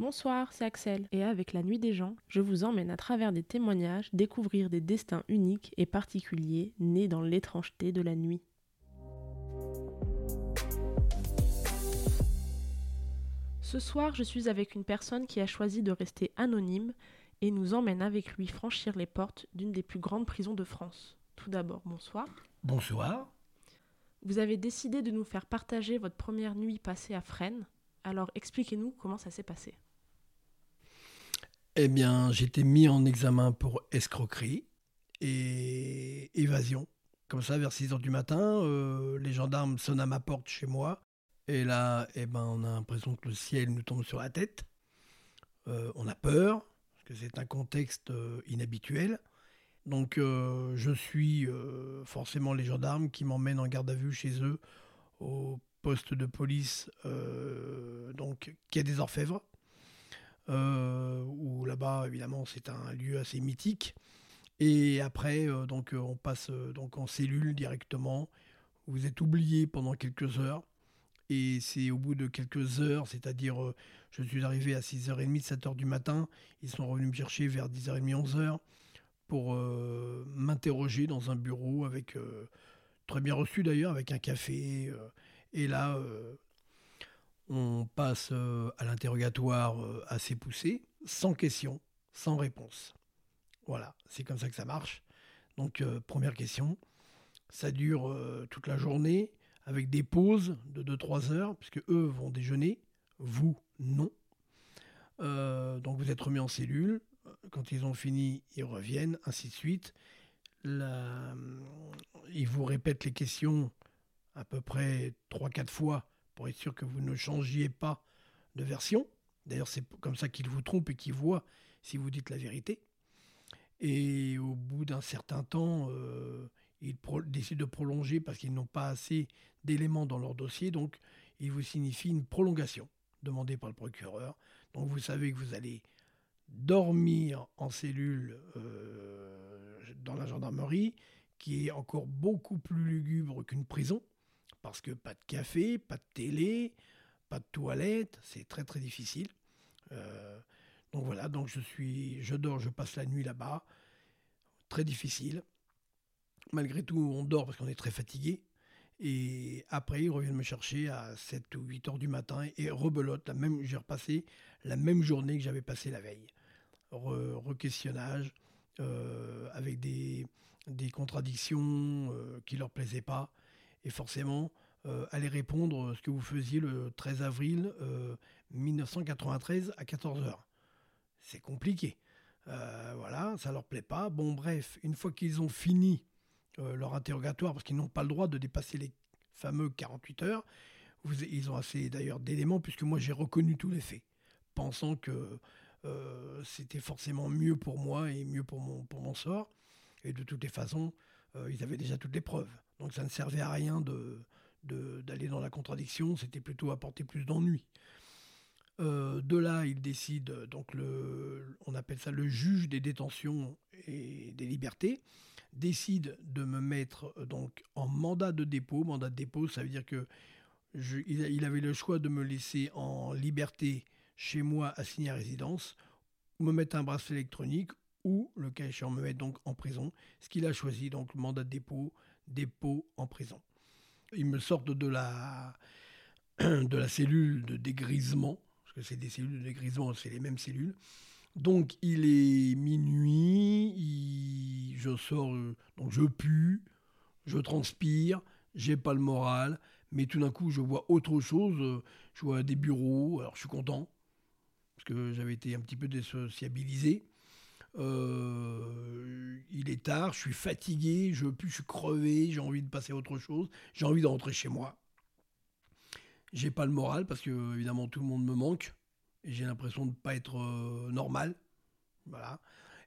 Bonsoir, c'est Axel, et avec La Nuit des gens, je vous emmène à travers des témoignages découvrir des destins uniques et particuliers nés dans l'étrangeté de la nuit. Ce soir, je suis avec une personne qui a choisi de rester anonyme et nous emmène avec lui franchir les portes d'une des plus grandes prisons de France. Tout d'abord, bonsoir. Bonsoir. Vous avez décidé de nous faire partager votre première nuit passée à Fresnes. Alors expliquez-nous comment ça s'est passé. Eh bien, j'étais mis en examen pour escroquerie et évasion. Comme ça, vers 6 heures du matin, euh, les gendarmes sonnent à ma porte chez moi. Et là, eh ben, on a l'impression que le ciel nous tombe sur la tête. Euh, on a peur, parce que c'est un contexte euh, inhabituel. Donc, je suis forcément les gendarmes qui m'emmènent en garde à vue chez eux, au poste de police donc, qui a des orfèvres. Euh, où là-bas, évidemment, c'est un lieu assez mythique. Et après, euh, donc, euh, on passe donc en cellule directement. Vous êtes oublié pendant quelques heures. Et c'est au bout de quelques heures, c'est-à-dire, je suis arrivé à 6h30, 7h du matin. Ils sont revenus me chercher vers 10h30, 11h pour m'interroger dans un bureau avec, très bien reçu d'ailleurs, avec un café. et là, on passe euh, à l'interrogatoire euh, assez poussé, sans question, sans réponse. Voilà, c'est comme ça que ça marche. Donc, euh, première question, ça dure toute la journée, avec des pauses de 2-3 heures, puisque eux vont déjeuner, vous, non. donc, vous êtes remis en cellule. Quand ils ont fini, ils reviennent, ainsi de suite. Ils vous répètent les questions à peu près 3-4 fois pour être sûr que vous ne changiez pas de version. D'ailleurs, c'est comme ça qu'ils vous trompent et qu'ils voient si vous dites la vérité. Et au bout d'un certain temps, euh, ils décident de prolonger parce qu'ils n'ont pas assez d'éléments dans leur dossier. Donc, ils vous signifient une prolongation demandée par le procureur. Donc, vous savez que vous allez dormir en cellule euh, dans la gendarmerie, qui est encore beaucoup plus lugubre qu'une prison parce que pas de café, pas de télé, pas de toilette, c'est très très difficile. Euh, donc voilà, donc je suis, je dors, je passe la nuit là-bas, très difficile. Malgré tout, on dort parce qu'on est très fatigué. Et après, ils reviennent me chercher à 7 ou 8 heures du matin et rebelote. La même, j'ai repassé la même journée que j'avais passé la veille. Re-questionnage euh, avec des, des contradictions euh, qui leur plaisaient pas et forcément euh, aller répondre ce que vous faisiez le 13 avril 1993 euh, à 14h. C'est compliqué. Euh, voilà, ça leur plaît pas. Bon, bref, une fois qu'ils ont fini leur interrogatoire, parce qu'ils n'ont pas le droit de dépasser les fameux 48 heures, ils ont assez d'ailleurs d'éléments, puisque moi j'ai reconnu tous les faits, pensant que c'était forcément mieux pour moi et mieux pour mon sort. Et de toutes les façons, ils avaient déjà toutes les preuves. Donc ça ne servait à rien d'aller dans la contradiction, c'était plutôt apporter plus d'ennui. Euh, de là, il décide, donc on appelle ça le juge des détentions et des libertés, décide de me mettre donc en mandat de dépôt. Mandat de dépôt, ça veut dire que avait le choix de me laisser en liberté chez moi assigné à résidence, me mettre un bracelet électronique ou, le cas me mettre donc en prison. Ce qu'il a choisi, donc le mandat de dépôt, dépôt en prison. Ils me sortent de la, de la cellule de dégrisement, parce que c'est des cellules de dégrisement, c'est les mêmes cellules. Donc il est minuit, je sors, euh, donc je pue, je transpire, j'ai pas le moral, mais tout d'un coup je vois autre chose, euh, je vois des bureaux, alors je suis content, parce que j'avais été un petit peu désociabilisé. Euh, il est tard, je suis fatigué, je, je suis crevé, j'ai envie de passer à autre chose, j'ai envie de rentrer chez moi. J'ai pas le moral parce que évidemment tout le monde me manque et j'ai l'impression de pas être euh, normal. Voilà.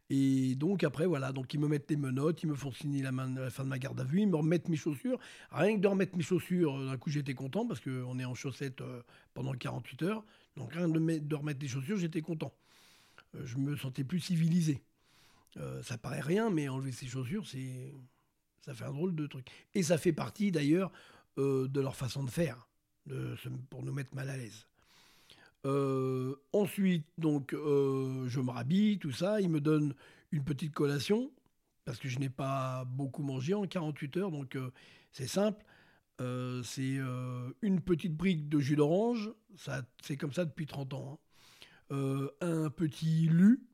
Et donc après, voilà, donc ils me mettent des menottes, ils me font signer la, main, la fin de ma garde à vue, ils me remettent mes chaussures. Rien que de remettre mes chaussures, euh, d'un coup j'étais content parce qu'on est en chaussettes pendant 48 heures. Donc rien de, de remettre les chaussures, j'étais content. Je me sentais plus civilisé. Euh, ça paraît rien, mais enlever ses chaussures, ça fait un drôle de truc. Et ça fait partie d'ailleurs euh, de leur façon de faire, pour nous mettre mal à l'aise. Euh, ensuite, donc, je me rhabille, tout ça. Il me donne une petite collation parce que je n'ai pas beaucoup mangé en 48 heures, donc c'est simple. c'est une petite brique de jus d'orange, c'est comme ça depuis 30 ans. Hein. Un petit lu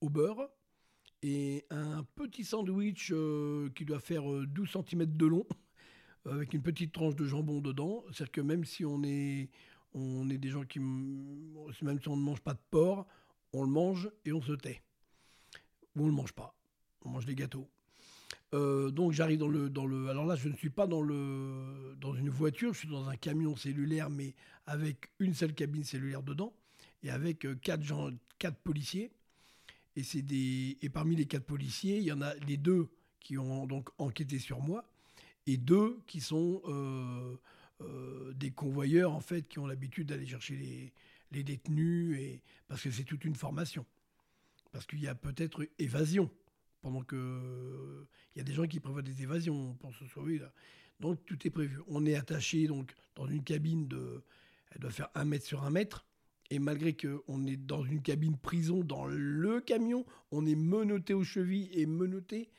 au beurre et un petit sandwich qui doit faire 12 cm de long avec une petite tranche de jambon dedans. C'est-à-dire que même si on est, on est des gens qui, même si on ne mange pas de porc, on le mange et on se tait. Ou on ne le mange pas. On mange des gâteaux. Euh, donc j'arrive dans le, dans le. Alors là, je ne suis pas dans, le, dans une voiture, je suis dans un camion cellulaire, mais avec une seule cabine cellulaire dedans, et avec euh, quatre, gens, quatre policiers. Et, c'est des, et parmi les quatre policiers, il y en a les deux qui ont donc enquêté sur moi, et deux qui sont euh, euh, des convoyeurs en fait qui ont l'habitude d'aller chercher les, les, détenus et parce que c'est toute une formation parce qu'il y a peut-être évasion pendant que il y a des gens qui prévoient des évasions pour se sauver là. donc tout est prévu on est attaché donc dans une cabine de elle doit faire un mètre sur un mètre et malgré qu'on est dans une cabine prison dans le camion on est menotté aux chevilles et menotté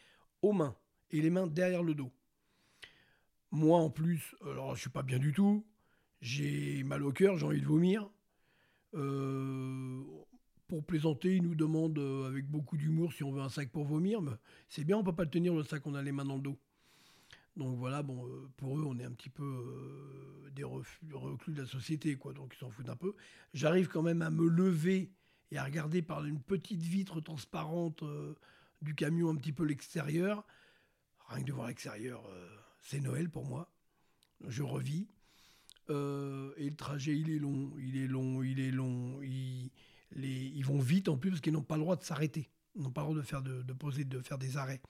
aux mains et les mains derrière le dos moi, en plus, alors je suis pas bien du tout. J'ai mal au cœur, j'ai envie de vomir. Euh, pour plaisanter, ils nous demandent euh, avec beaucoup d'humour si on veut un sac pour vomir. C'est bien, on peut pas le tenir le sac, on a les mains dans le dos. Donc voilà, bon, euh, pour eux, on est un petit peu des reclus de la société, quoi. Donc ils s'en foutent un peu. J'arrive quand même à me lever et à regarder par une petite vitre transparente du camion un petit peu l'extérieur. Rien que de voir l'extérieur c'est Noël pour moi. Je revis. Euh, et le trajet, il est long, il est long, il est long. Ils, ils vont vite en plus parce qu'ils n'ont pas le droit de s'arrêter. Ils n'ont pas le droit de, faire de, poser, de faire des arrêts.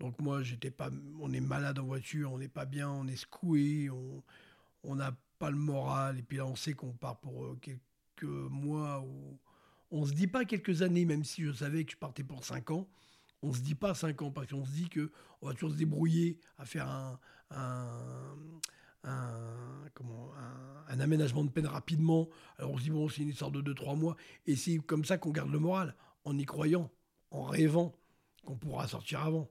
Donc moi, j'étais pas, on est malade en voiture, on n'est pas bien, on est secoué, on n'a pas le moral. Et puis là, on sait qu'on part pour euh, quelques mois ou on se dit pas quelques années, même si je savais que je partais pour cinq ans on se dit pas 5 ans, parce qu'on se dit qu'on va toujours se débrouiller à faire un, un, aménagement de peine rapidement. Alors on se dit, bon, c'est une histoire de 2-3 mois. Et c'est comme ça qu'on garde le moral, en y croyant, en rêvant qu'on pourra sortir avant.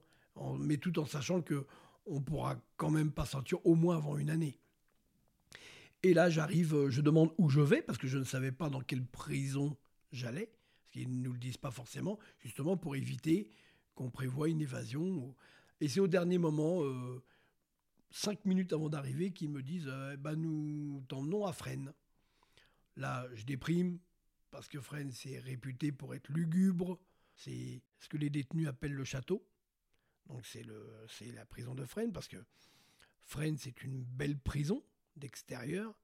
Mais tout en sachant que on pourra quand même pas sortir au moins avant une année. Et là, j'arrive, je demande où je vais, parce que je ne savais pas dans quelle prison j'allais, parce qu'ils ne nous le disent pas forcément, justement pour éviter qu'on prévoit une évasion. Et c'est au dernier moment, euh, cinq minutes avant d'arriver, qu'ils me disent euh, bah, Nous t'emmenons à Fresnes. Là, je déprime, parce que Fresnes, c'est réputé pour être lugubre. C'est ce que les détenus appellent le château. Donc, c'est la prison de Fresnes, parce que Fresnes, c'est une belle prison d'extérieur.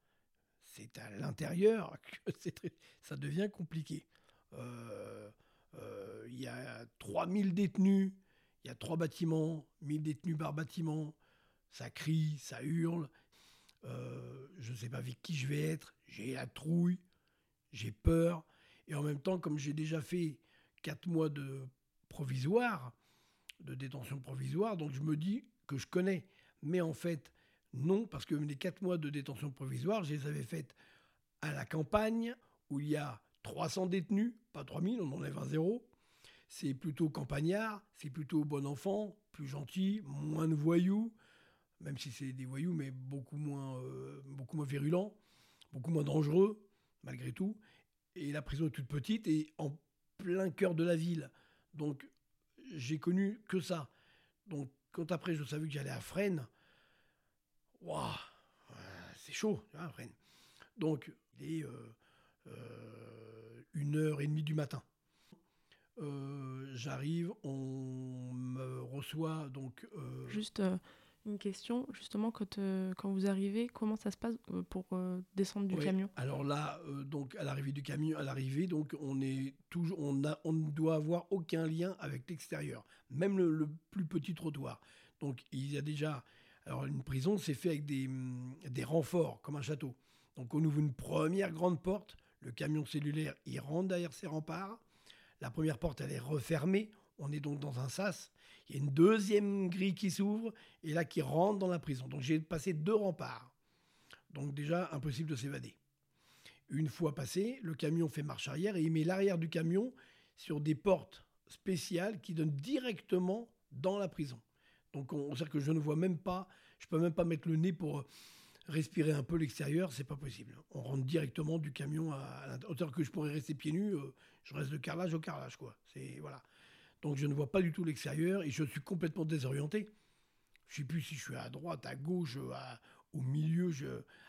C'est à l'intérieur que ça devient compliqué. Euh, euh, il y a 3000 détenus, il y a trois bâtiments, 1000 détenus par bâtiment. Ça crie, ça hurle. Euh, je ne sais pas avec qui je vais être. J'ai la trouille, j'ai peur. Et en même temps, comme j'ai déjà fait 4 mois de provisoire, de détention provisoire, donc je me dis que je connais. Mais en fait, non, parce que les 4 mois de détention provisoire, je les avais faites à la campagne, où il y a 300 détenus, pas 3000, on enlève un zéro. C'est plutôt campagnard, c'est plutôt bon enfant, plus gentil, moins de voyous, même si c'est des voyous, mais beaucoup moins, euh, beaucoup moins virulents, beaucoup moins dangereux, malgré tout. Et la prison est toute petite et en plein cœur de la ville. Donc, j'ai connu que ça. Donc, quand après je savais que j'allais à Fresnes, waouh, c'est chaud, hein, Fresnes. Donc, il est euh, euh, une heure et demie du matin. Euh, j'arrive, on me reçoit donc. Juste une question, justement, quand, quand vous arrivez, comment ça se passe pour descendre du camion? Alors là, donc à l'arrivée du camion, à l'arrivée, donc on est toujours, on, a, on ne doit avoir aucun lien avec l'extérieur, même le, plus petit trottoir. Donc il y a déjà, alors une prison, c'est fait avec des, des renforts, comme un château. Donc on ouvre une première grande porte le camion cellulaire, il rentre derrière ses remparts. La première porte, elle est refermée. On est donc dans un sas. Il y a une deuxième grille qui s'ouvre et là qui rentre dans la prison. Donc j'ai passé deux remparts. Donc déjà, impossible de s'évader. Une fois passé, le camion fait marche arrière et il met l'arrière du camion sur des portes spéciales qui donnent directement dans la prison. Donc on, sait que je ne vois même pas, je peux même pas mettre le nez pour respirer un peu l'extérieur, c'est pas possible. On rentre directement du camion à, la hauteur que je pourrais rester pieds nus, euh, je reste de carrelage au carrelage quoi. C'est voilà. Donc je ne vois pas du tout l'extérieur et je suis complètement désorienté. Je sais plus si je suis à droite, à gauche, au milieu,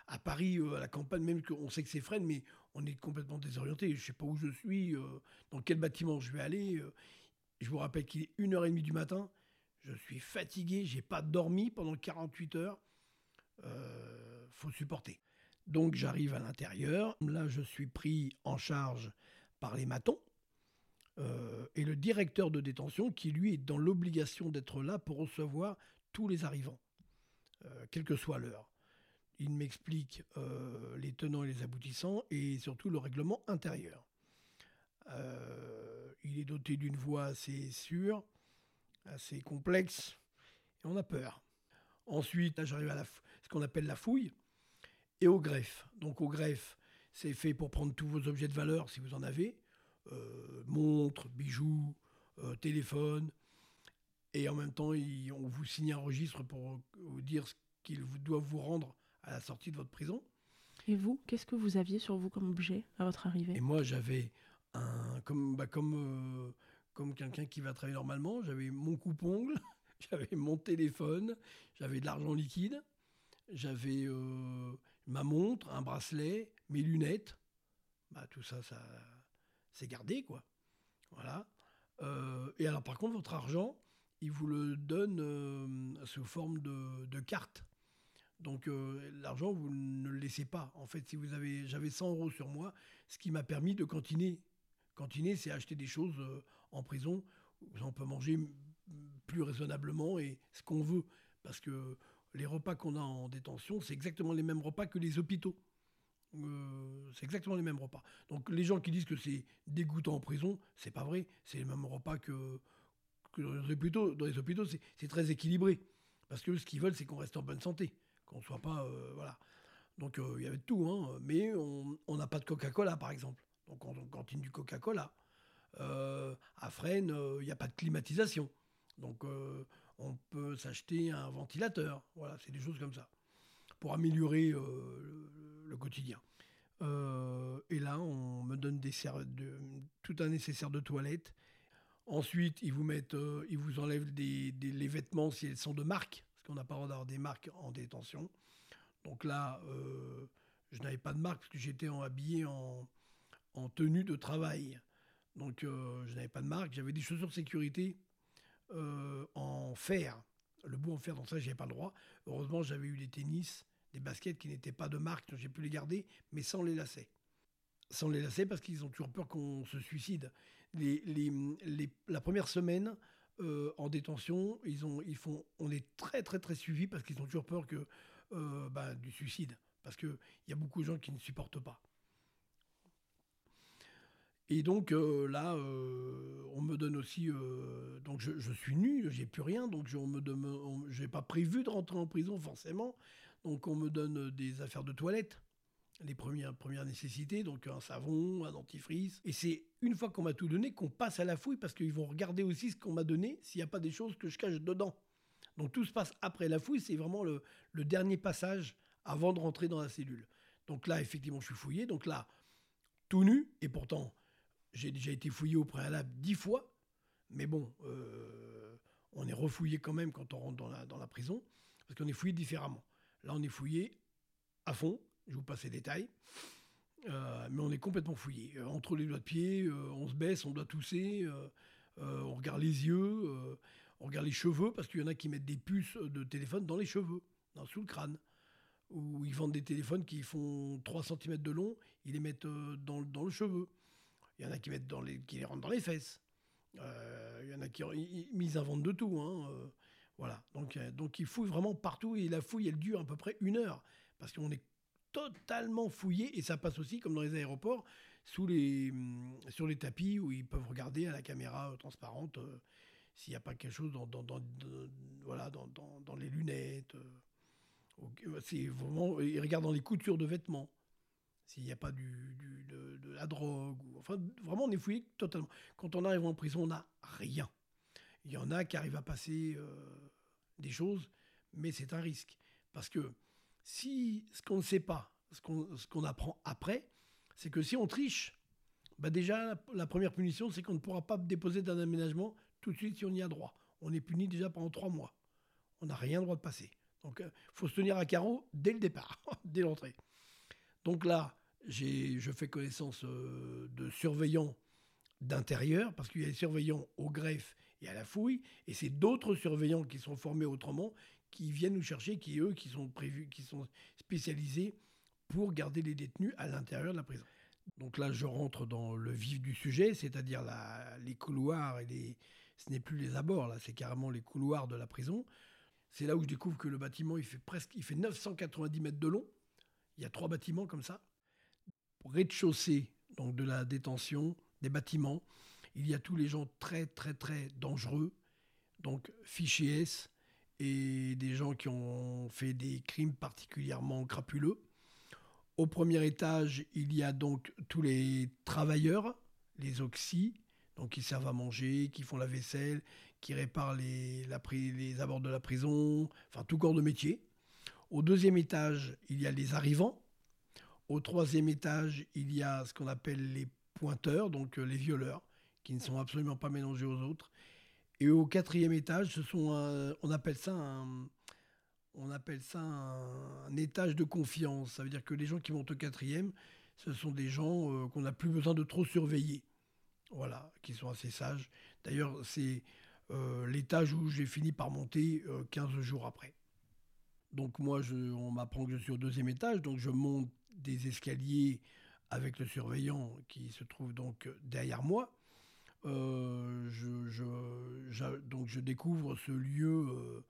à Paris, euh, à la campagne, même qu'on sait que c'est Fresnes, mais on est complètement désorienté. Je sais pas où je suis, euh, dans quel bâtiment je vais aller. je vous rappelle qu'il est 1h30 du matin. Je suis fatigué, j'ai pas dormi pendant 48 heures. Euh, faut supporter. Donc j'arrive à l'intérieur. Là, je suis pris en charge par les matons euh, et le directeur de détention qui, lui, est dans l'obligation d'être là pour recevoir tous les arrivants, euh, quelle que soit l'heure. Il m'explique les tenants et les aboutissants et surtout le règlement intérieur. il est doté d'une voix assez sûre, assez complexe, et on a peur. Ensuite, j'arrive à ce qu'on appelle la fouille et au greffe. Donc au greffe, c'est fait pour prendre tous vos objets de valeur si vous en avez, euh, montres, bijoux, euh, téléphone, et en même temps, on vous signe un registre pour vous dire ce qu'ils doivent vous rendre à la sortie de votre prison. Et vous, qu'est-ce que vous aviez sur vous comme objet à votre arrivée? Et moi, j'avais un comme bah, comme euh, comme quelqu'un qui va travailler normalement, j'avais mon coupe-ongle, j'avais mon téléphone, j'avais de l'argent liquide, j'avais euh, ma montre, un bracelet, mes lunettes. Bah, tout ça, ça c'est gardé, quoi. Voilà. Euh, et alors, par contre, votre argent, il vous le donne euh, sous forme de, de carte. Donc, l'argent, vous ne le laissez pas. En fait, si vous avez, j'avais 100 euros sur moi, ce qui m'a permis de cantiner. Cantiner, c'est acheter des choses en prison. On peut manger plus raisonnablement et ce qu'on veut. Parce que les repas qu'on a en détention, c'est exactement les mêmes repas que les hôpitaux. Euh, c'est exactement les mêmes repas. Donc les gens qui disent que c'est dégoûtant en prison, c'est pas vrai. C'est les mêmes repas que, dans les hôpitaux. Dans les hôpitaux, c'est très équilibré. Parce que ce qu'ils veulent, c'est qu'on reste en bonne santé. Qu'on soit pas. Euh, voilà. Donc euh, il y avait tout. Hein, mais on n'a pas de Coca-Cola, par exemple. Donc on, cantine du Coca-Cola. à Fresnes, il n'y a pas de climatisation. Donc on peut s'acheter un ventilateur. Voilà, c'est des choses comme ça pour améliorer le, quotidien. Euh, et là, on me donne des de, tout un nécessaire de toilette. Ensuite, ils vous mettent, ils vous enlèvent des, les vêtements si elles sont de marque, parce qu'on n'a pas le droit d'avoir des marques en détention. Donc là, je n'avais pas de marque parce que j'étais habillé en, en, tenue de travail. Donc je n'avais pas de marque. J'avais des chaussures de sécurité euh, en fer. Le bout en fer, donc ça, j'ai pas le droit. Heureusement, j'avais eu des tennis, des baskets qui n'étaient pas de marque, j'ai pu les garder, mais sans les lacets. Sans les lacets parce qu'ils ont toujours peur qu'on se suicide. La première semaine euh, en détention, ils ont, ils font, on est très très très suivi parce qu'ils ont toujours peur que, euh, bah, du suicide. Parce qu'il y a beaucoup de gens qui ne supportent pas. Et donc euh, là, on me donne aussi. Donc je, suis nu, j'ai plus rien, donc je n'ai pas prévu de rentrer en prison forcément. Donc on me donne des affaires de toilette, les premières, premières nécessités, donc un savon, un dentifrice. Et c'est une fois qu'on m'a tout donné qu'on passe à la fouille parce qu'ils vont regarder aussi ce qu'on m'a donné s'il n'y a pas des choses que je cache dedans. Donc tout se passe après la fouille, c'est vraiment le, dernier passage avant de rentrer dans la cellule. Donc là, effectivement, je suis fouillé. Donc là, tout nu, et pourtant j'ai déjà été fouillé au préalable dix fois, mais bon, euh, on est refouillé quand même quand on rentre dans la prison, parce qu'on est fouillé différemment. Là, on est fouillé à fond, je vous passe les détails, euh, mais on est complètement fouillé. Euh, entre les doigts de pied, on se baisse, on doit tousser, on regarde les yeux, on regarde les cheveux, parce qu'il y en a qui mettent des puces de téléphone dans les cheveux, dans, sous le crâne où ils vendent des téléphones qui font 3 cm de long, ils les mettent dans, le cheveu. Il y en a qui, mettent dans les, qui les rentrent dans les fesses. Euh, il y en a qui ils, inventent de tout. Hein, euh, voilà. Donc, euh, donc ils fouillent vraiment partout et la fouille, elle dure à peu près une heure. Parce qu'on est totalement fouillé et ça passe aussi, comme dans les aéroports, sous les, hum, sur les tapis où ils peuvent regarder à la caméra transparente s'il n'y a pas quelque chose dans, voilà, dans, dans, les lunettes. c'est vraiment, ils regardent dans les coutures de vêtements s'il n'y a pas du, de, la drogue. enfin, vraiment, on est fouillé totalement. Quand on arrive en prison, on n'a rien. Il y en a qui arrivent à passer euh, des choses, mais c'est un risque. Parce que si ce qu'on ne sait pas, ce qu'on apprend après, c'est que si on triche, bah déjà, la première punition, c'est qu'on ne pourra pas déposer d'un aménagement tout de suite si on y a droit. On est puni déjà pendant trois mois. On n'a rien droit de passer. Donc, il euh, faut se tenir à carreau dès le départ, dès l'entrée. Donc là, je fais connaissance euh, de surveillants d'intérieur, parce qu'il y a des surveillants au greffe et à la fouille, et c'est d'autres surveillants qui sont formés autrement, qui viennent nous chercher, qui eux, qui sont prévus, qui sont spécialisés pour garder les détenus à l'intérieur de la prison. Donc là, je rentre dans le vif du sujet, c'est-à-dire les couloirs et. Ce n'est plus les abords, là, c'est carrément les couloirs de la prison. C'est là où je découvre que le bâtiment, il fait presque, il fait 990 mètres de long. Il y a trois bâtiments comme ça rez-de-chaussée donc de la détention, des bâtiments. Il y a tous les gens très très très dangereux, donc fichiers S et des gens qui ont fait des crimes particulièrement crapuleux. Au premier étage, il y a donc tous les travailleurs, les oxy, donc qui servent à manger, qui font la vaisselle, qui réparent les, les abords de la prison, enfin tout corps de métier. Au deuxième étage, il y a les arrivants, au troisième étage, il y a ce qu'on appelle les pointeurs, donc euh, les violeurs, qui ne sont absolument pas mélangés aux autres. Et au quatrième étage, ce sont on appelle ça un, on appelle ça un, étage de confiance. Ça veut dire que les gens qui montent au quatrième, ce sont des gens euh, qu'on n'a plus besoin de trop surveiller. Voilà, qui sont assez sages. D'ailleurs, c'est euh, l'étage où j'ai fini par monter 15 jours après. Donc moi, on m'apprend que je suis au deuxième étage, donc je monte des escaliers avec le surveillant qui se trouve donc derrière moi. Euh, je, donc je découvre ce lieu euh,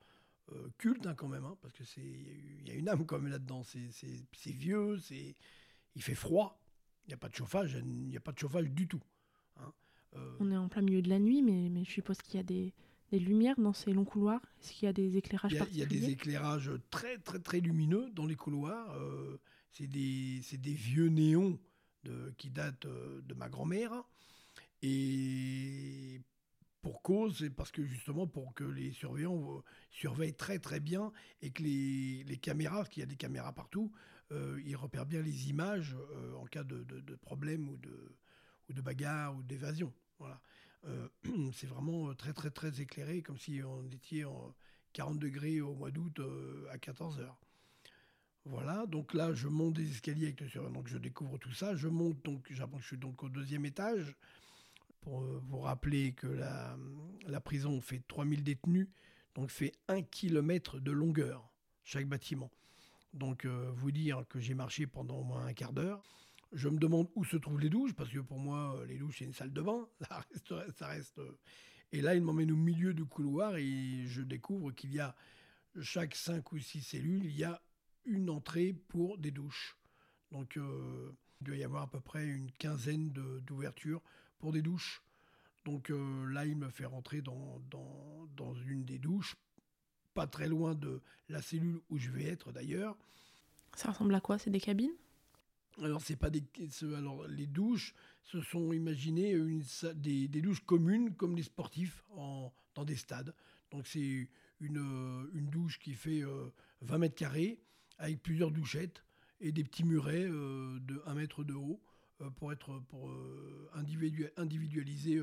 euh, culte hein, quand même, hein, parce que c'est il y a une âme quand même là-dedans. C'est vieux, c'est il fait froid, il n'y a pas de chauffage, il n'y a pas de chauffage du tout. Hein. On est en plein milieu de la nuit, mais, mais je suppose qu'il y a des, des lumières dans ces longs couloirs Est-ce qu'il y a des éclairages particuliers Il y a des éclairages très très très lumineux dans les couloirs. C'est des, des, vieux néons de, qui datent de ma grand-mère. Et pour cause, c'est parce que justement pour que les surveillants euh, surveillent très très bien et que les, caméras, parce qu'il y a des caméras partout, ils repèrent bien les images en cas de, problème ou de, bagarre ou d'évasion. Voilà. Euh, c'est vraiment euh, très très très éclairé, comme si on était en 40 degrés au mois d'août euh, à 14 heures. Voilà, donc là je monte des escaliers avec le surveillant, donc je découvre tout ça. Je monte donc, je suis donc au deuxième étage pour vous rappeler que la, prison fait 3000 détenus, donc fait 1 km de longueur chaque bâtiment. Donc vous dire que j'ai marché pendant au moins un quart d'heure. Je me demande où se trouvent les douches, parce que pour moi, euh, les douches, c'est une salle de bain. Ça ça reste... Euh. Et là, il m'emmène au milieu du couloir et je découvre qu'il y a, chaque cinq ou six cellules, il y a une entrée pour des douches. Donc, euh, il doit y avoir à peu près une quinzaine d'ouvertures pour des douches. Donc là, il me fait rentrer dans, dans, dans une des douches, pas très loin de la cellule où je vais être d'ailleurs. Ça ressemble à quoi? C'est des cabines? Alors, c'est pas des, alors, les douches, ce sont, imaginez, une, des, des, douches communes comme les sportifs en, dans des stades. Donc, c'est une, une, douche qui fait 20 euh, mètres carrés avec plusieurs douchettes et des petits murets euh, de 1 mètre de haut euh, pour, être, pour individualiser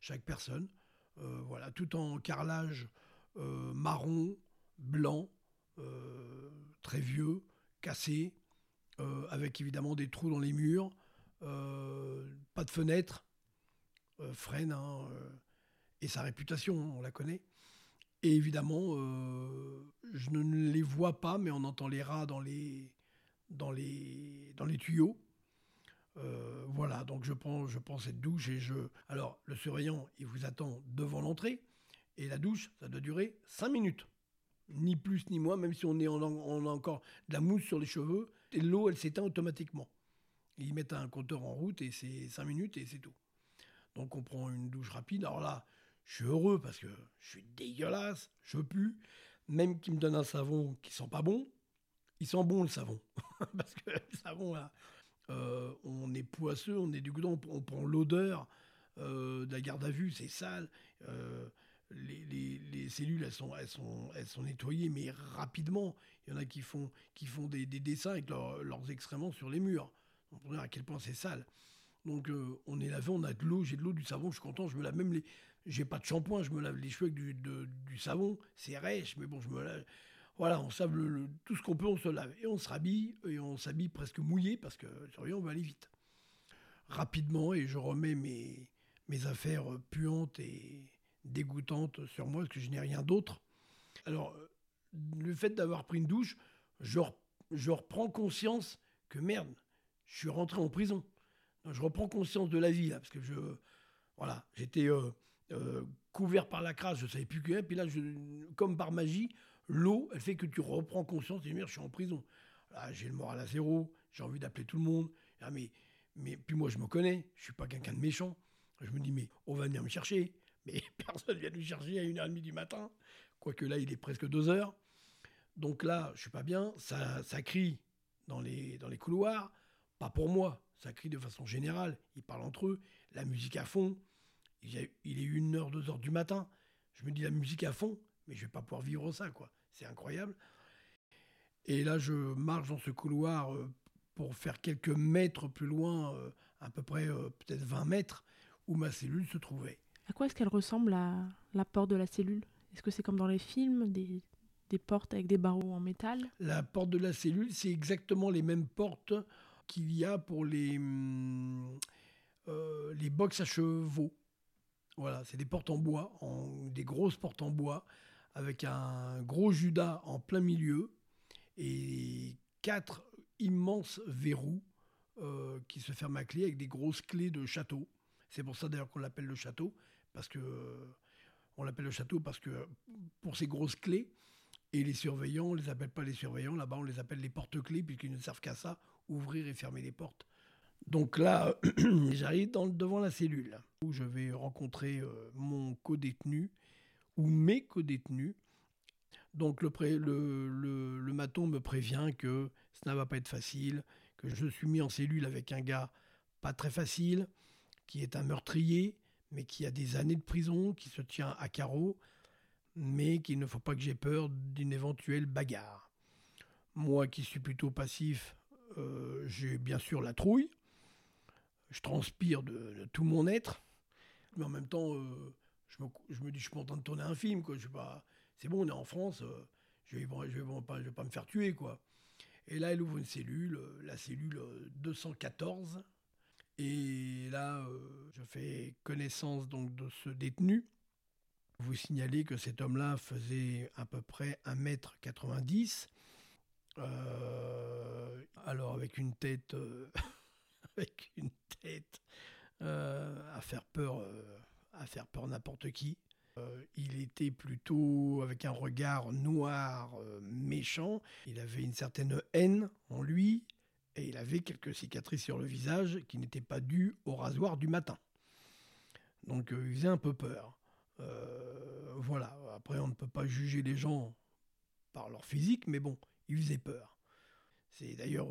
chaque personne. voilà, tout en carrelage marron, blanc, très vieux, cassé. Euh, avec évidemment des trous dans les murs, euh, pas de fenêtres, euh, freine, et sa réputation, on la connaît. Et évidemment, je ne les vois pas, mais on entend les rats dans les, dans les, dans les tuyaux. Voilà, donc je prends, je prends cette douche et je. Alors, le surveillant, il vous attend devant l'entrée. Et la douche, ça doit durer 5 minutes ni plus ni moins, même si on, est, on, a, encore de la mousse sur les cheveux, et l'eau, elle s'éteint automatiquement. Ils mettent un compteur en route et c'est 5 minutes et c'est tout. Donc on prend une douche rapide. Alors là, je suis heureux parce que je suis dégueulasse, je pue. Même qu'ils me donnent un savon qui sent pas bon, il sent bon le savon. parce que le savon, là, Euh, on est poisseux, on est dégoûtant, on, prend l'odeur euh, de la garde à vue, c'est sale. Euh, les, cellules, elles sont, elles, sont, elles sont nettoyées, mais rapidement. Il y en a qui font, qui font des, dessins avec leurs excréments sur les murs. On peut dire à quel point c'est sale. Donc on est lavé, on a de l'eau, j'ai de l'eau, du savon, je suis content, je me lave même les... J'ai pas de shampoing, je me lave les cheveux avec du, du savon, c'est rêche, mais bon, je me lave... Voilà, on save tout ce qu'on peut, on se lave. Et on se rhabille, et on s'habille presque mouillé, parce que, sérieux, on va aller vite. Rapidement, et je remets mes, affaires puantes et dégoûtantes sur moi, parce que je n'ai rien d'autre. Alors, le fait d'avoir pris une douche, je, reprends conscience que merde, je suis rentré en prison. je reprends conscience de la vie, là, parce que je. Voilà, j'étais euh, euh, couvert par la crasse, je ne savais plus que. Puis là, comme par magie, L'eau, elle fait que tu reprends conscience et je suis en prison. j'ai le moral à zéro, j'ai envie d'appeler tout le monde. Ah, mais, mais puis moi, je me connais, je suis pas quelqu'un de méchant. Je me dis, mais on va venir me chercher. Mais personne vient nous chercher à 1h30 du matin. Quoique là, il est presque 2h. Donc là, je suis pas bien. Ça, ça crie dans les, dans les couloirs. Pas pour moi, ça crie de façon générale. Ils parlent entre eux. La musique à fond. Il est 1h, 2h du matin. Je me dis, la musique à fond, mais je vais pas pouvoir vivre ça, quoi. C'est incroyable. Et là, je marche dans ce couloir euh, pour faire quelques mètres plus loin, euh, à peu près euh, peut-être 20 mètres, où ma cellule se trouvait. À quoi est-ce qu'elle ressemble à la porte de la cellule? Est-ce que c'est comme dans les films, des, portes avec des barreaux en métal? La porte de la cellule, c'est exactement les mêmes portes qu'il y a pour les, hum, les box à chevaux. Voilà, c'est des portes en bois, en, des grosses portes en bois, avec un gros Judas en plein milieu et quatre immenses verrous euh, qui se ferment à clé avec des grosses clés de château. C'est pour ça d'ailleurs qu'on l'appelle le château, parce que on l'appelle le château parce que pour ces grosses clés, et les surveillants, on les appelle pas les surveillants, là-bas on les appelle les porte-clés puisqu'ils ne servent qu'à ça, ouvrir et fermer les portes. Donc là, j'arrive devant la cellule où je vais rencontrer euh, mon co-détenu ou mes co-détenus. Donc le, le, maton me prévient que ça ne va pas être facile, que je suis mis en cellule avec un gars pas très facile, qui est un meurtrier, mais qui a des années de prison, qui se tient à carreau, mais qu'il ne faut pas que j'ai peur d'une éventuelle bagarre. Moi qui suis plutôt passif, euh, j'ai bien sûr la trouille, je transpire de, tout mon être, mais en même temps, euh, je me, dis, je suis train de tourner un film, quoi. C'est bon, on est en France, euh, je vais, vais, pas, me faire tuer, quoi. Et là, elle ouvre une cellule, euh, la cellule 214. Euh, Et là, je fais connaissance donc de ce détenu. Vous signalez que cet homme-là faisait à peu près 1m90. alors avec une tête, avec une tête à faire peur à faire peur n'importe qui. Euh, il était plutôt avec un regard noir, euh, méchant. Il avait une certaine haine en lui et il avait quelques cicatrices sur le visage qui n'étaient pas dues au rasoir du matin. Donc euh, il faisait un peu peur. voilà, après on ne peut pas juger les gens par leur physique, mais bon, il faisait peur. C'est d'ailleurs,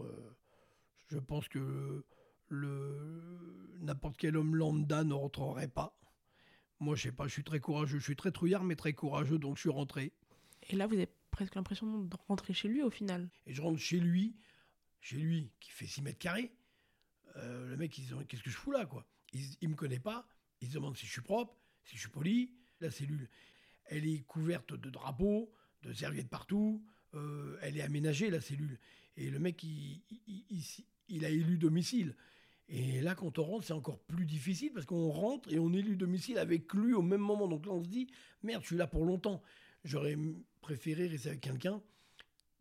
je pense que le n'importe quel homme lambda ne rentrerait pas moi, je sais pas, je suis très courageux. Je suis très trouillard, mais très courageux, donc je suis rentré. Et là, vous avez presque l'impression de rentrer chez lui au final. Et je rentre chez lui, chez lui, qui fait 6 mètres carrés. Euh, le mec, il se demande qu'est-ce que je fous là, quoi? Il, il me connaît pas. Il se demande si je suis propre, si je suis poli. La cellule, elle est couverte de drapeaux, de serviettes partout. Euh, elle est aménagée, la cellule. Et le mec, il, il a élu domicile. Et là, quand on rentre, c'est encore plus difficile parce qu'on rentre et on élit domicile avec lui au même moment. Donc là, on se dit, merde, je suis là pour longtemps. J'aurais préféré rester avec quelqu'un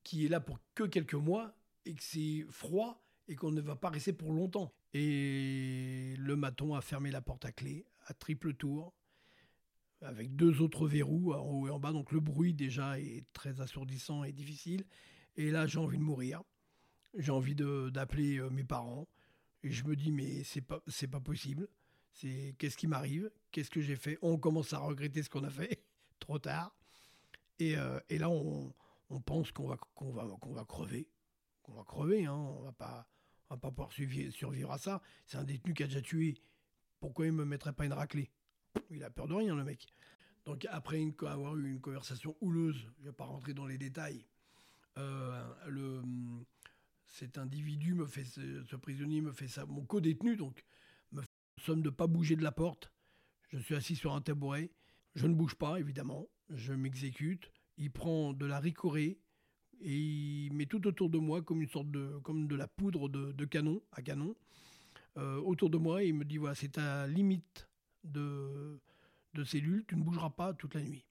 qui est là pour que quelques mois et que c'est froid et qu'on ne va pas rester pour longtemps. Et le maton a fermé la porte à clé à triple tour avec deux autres verrous en haut et en bas. Donc le bruit déjà est très assourdissant et difficile. Et là, j'ai envie de mourir. J'ai envie d'appeler euh, mes parents et je me dis, mais c'est pas, pas possible. C'est qu'est-ce qui m'arrive? Qu'est-ce que j'ai fait? On commence à regretter ce qu'on a fait, trop tard. Et, euh, là, on, pense qu'on va, va, va crever. Qu'on va crever, hein. On va pas, On va pas pouvoir survivre à ça. C'est un détenu qui a déjà tué. Pourquoi il me mettrait pas une raclée? Il a peur de rien, le mec. Donc après avoir eu une conversation houleuse, je ne vais pas rentrer dans les détails, euh, le, cet individu me fait, ce, prisonnier me fait ça, mon co-détenu donc, me somme de pas bouger de la porte. Je suis assis sur un tabouret, je ne bouge pas évidemment, je m'exécute. Il prend de la ricorée et il met tout autour de moi comme une sorte de, comme de la poudre de, canon à canon. Euh, autour de moi, il me dit voilà, c'est ta limite de, de cellules, tu ne bougeras pas toute la nuit.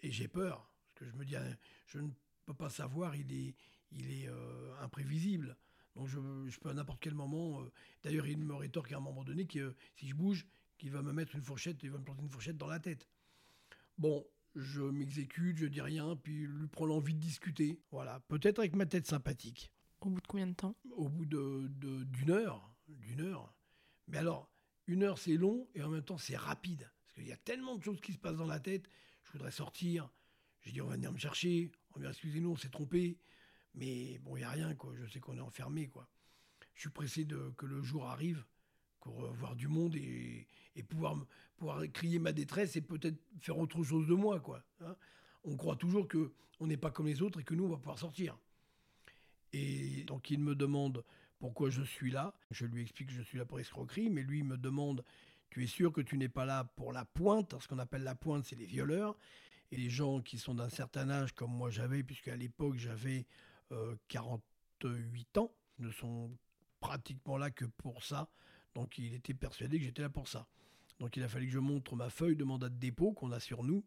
Et j'ai peur, parce que je me dis, hein, je ne peux pas savoir, il est, il est euh, imprévisible. Donc je, peux à n'importe quel moment. Euh, d'ailleurs, il me rétorque à un moment donné que si je bouge, qu'il va me mettre une fourchette, il va me planter une fourchette dans la tête. Bon, je m'exécute, je dis rien, puis lui prend l'envie de discuter. Voilà, peut-être avec ma tête sympathique. Au bout de combien de temps? Au bout de, d'une heure, d'une heure. Mais alors, une heure c'est long et en même temps c'est rapide. Il y a tellement de choses qui se passent dans la tête. Je voudrais sortir. J'ai dit, on va venir me chercher. On va excusez-nous, on s'est trompé. Mais bon, il n'y a rien, quoi. Je sais qu'on est enfermé, quoi. Je suis pressé de, que le jour arrive pour voir du monde et, pouvoir, pouvoir crier ma détresse et peut-être faire autre chose de moi, quoi. Hein. on croit toujours que on n'est pas comme les autres et que nous, on va pouvoir sortir. Et donc, il me demande pourquoi je suis là. Je lui explique que je suis là pour escroquerie, mais lui me demande tu es sûr que tu n'es pas là pour la pointe? Ce qu'on appelle la pointe, c'est les violeurs. Et les gens qui sont d'un certain âge, comme moi j'avais, puisque à l'époque j'avais 48 euh, ans, ne sont pratiquement là que pour ça. Donc il était persuadé que j'étais là pour ça. Donc il a fallu que je montre ma feuille de mandat de dépôt qu'on a sur nous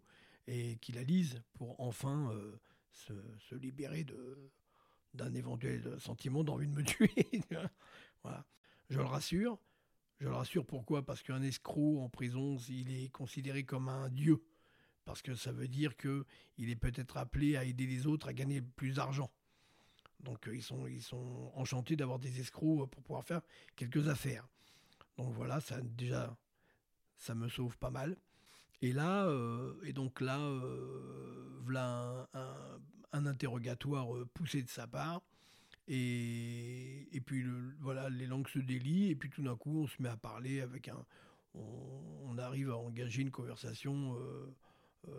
et qu'il la lise pour enfin euh, se, libérer d'un éventuel sentiment d'envie de me tuer. voilà. Je le rassure, je le rassure, pourquoi? Parce qu'un escroc en prison, il est considéré comme un dieu. Parce que ça veut dire qu'il est peut-être appelé à aider les autres à gagner plus d'argent. Donc euh, ils sont, ils sont enchantés d'avoir des escrocs euh, pour pouvoir faire quelques affaires. Donc voilà, ça déjà, ça me sauve pas mal. Et là, euh, et donc là, voilà un, interrogatoire poussé de sa part. Et, puis voilà, les langues se délient, et puis tout d'un coup, on se met à parler avec un. On, arrive à engager une conversation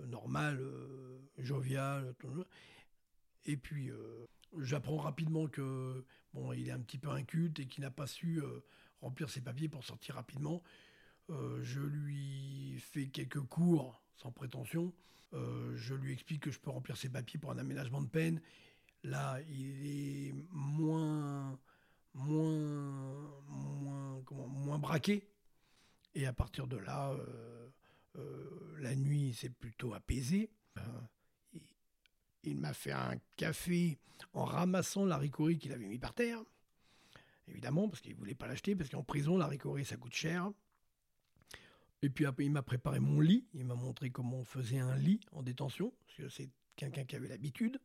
normale, joviale. Et puis, j'apprends rapidement que bon, il est un petit peu inculte et qu'il n'a pas su remplir ses papiers pour sortir rapidement. je lui fais quelques cours sans prétention. je lui explique que je peux remplir ses papiers pour un aménagement de peine Là, il est moins, moins, moins, moins braqué. Et à partir de là, euh, euh, la nuit s'est plutôt apaisée. Euh, il, m'a fait un café en ramassant la ricorie qu'il avait mis par terre. Évidemment, parce qu'il ne voulait pas l'acheter, parce qu'en prison, la ricorie, ça coûte cher. Et puis après, il m'a préparé mon lit. Il m'a montré comment on faisait un lit en détention, parce que c'est quelqu'un qui avait l'habitude.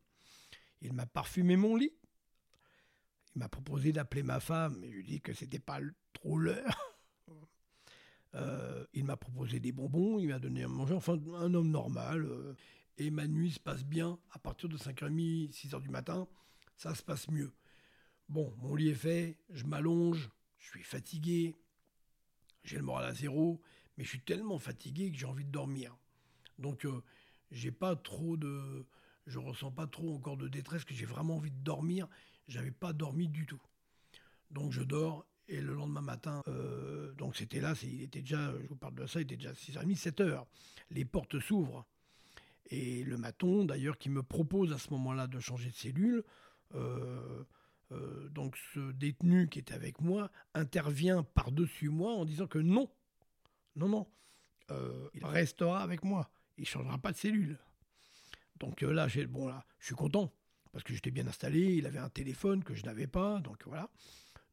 Il m'a parfumé mon lit. Il m'a proposé d'appeler ma femme, mais je lui ai dit que c'était pas trop l'heure. Euh, il m'a proposé des bonbons, il m'a donné à manger, enfin un homme normal. Euh, et ma nuit se passe bien. À partir de 5h30, 6h du matin, ça se passe mieux. Bon, mon lit est fait, je m'allonge, je suis fatigué, j'ai le moral à zéro, mais je suis tellement fatigué que j'ai envie de dormir. Donc, euh, j'ai pas trop de, je ressens pas trop encore de détresse, que j'ai vraiment envie de dormir. J'avais pas dormi du tout. Donc je dors et le lendemain matin, euh, donc c'était là, il était déjà, je vous parle de ça, il était déjà 6h30, 7h. Les portes s'ouvrent. Et le maton, d'ailleurs, qui me propose à ce moment-là de changer de cellule, euh, euh, donc ce détenu qui était avec moi intervient par-dessus moi en disant que non, non, non, il restera avec moi, il ne changera pas de cellule. Donc euh, là, j'ai bon là, je suis content parce que j'étais bien installé. Il avait un téléphone que je n'avais pas, donc voilà.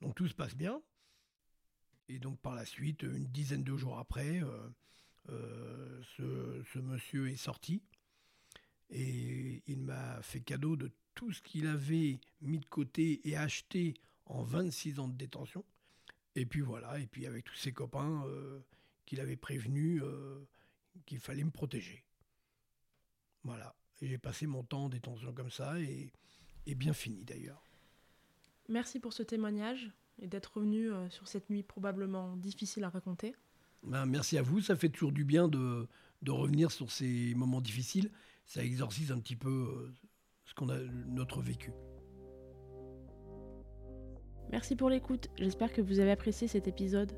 Donc tout se passe bien. Et donc par la suite, une dizaine de jours après, euh, euh, ce, monsieur est sorti et il m'a fait cadeau de tout ce qu'il avait mis de côté et acheté en 26 ans de détention. Et puis voilà, et puis avec tous ses copains qu'il avait prévenus qu'il fallait me protéger. Voilà. J'ai passé mon temps en détention comme ça et, et bien fini d'ailleurs. Merci pour ce témoignage. et d'être revenu euh, sur cette nuit probablement difficile à raconter. Ben, merci à vous, ça fait toujours du bien de, de revenir sur ces moments difficiles. Ça exorcise un petit peu euh, ce qu'on a notre vécu. Merci pour l'écoute, j'espère que vous avez apprécié cet épisode.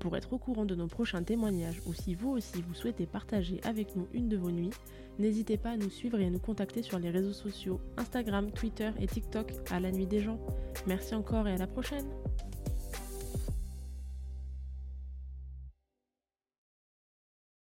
Pour être au courant de nos prochains témoignages ou si vous aussi vous souhaitez partager avec nous une de vos nuits, n'hésitez pas à nous suivre et à nous contacter sur les réseaux sociaux Instagram, Twitter et TikTok à la nuit des gens. Merci encore et à la prochaine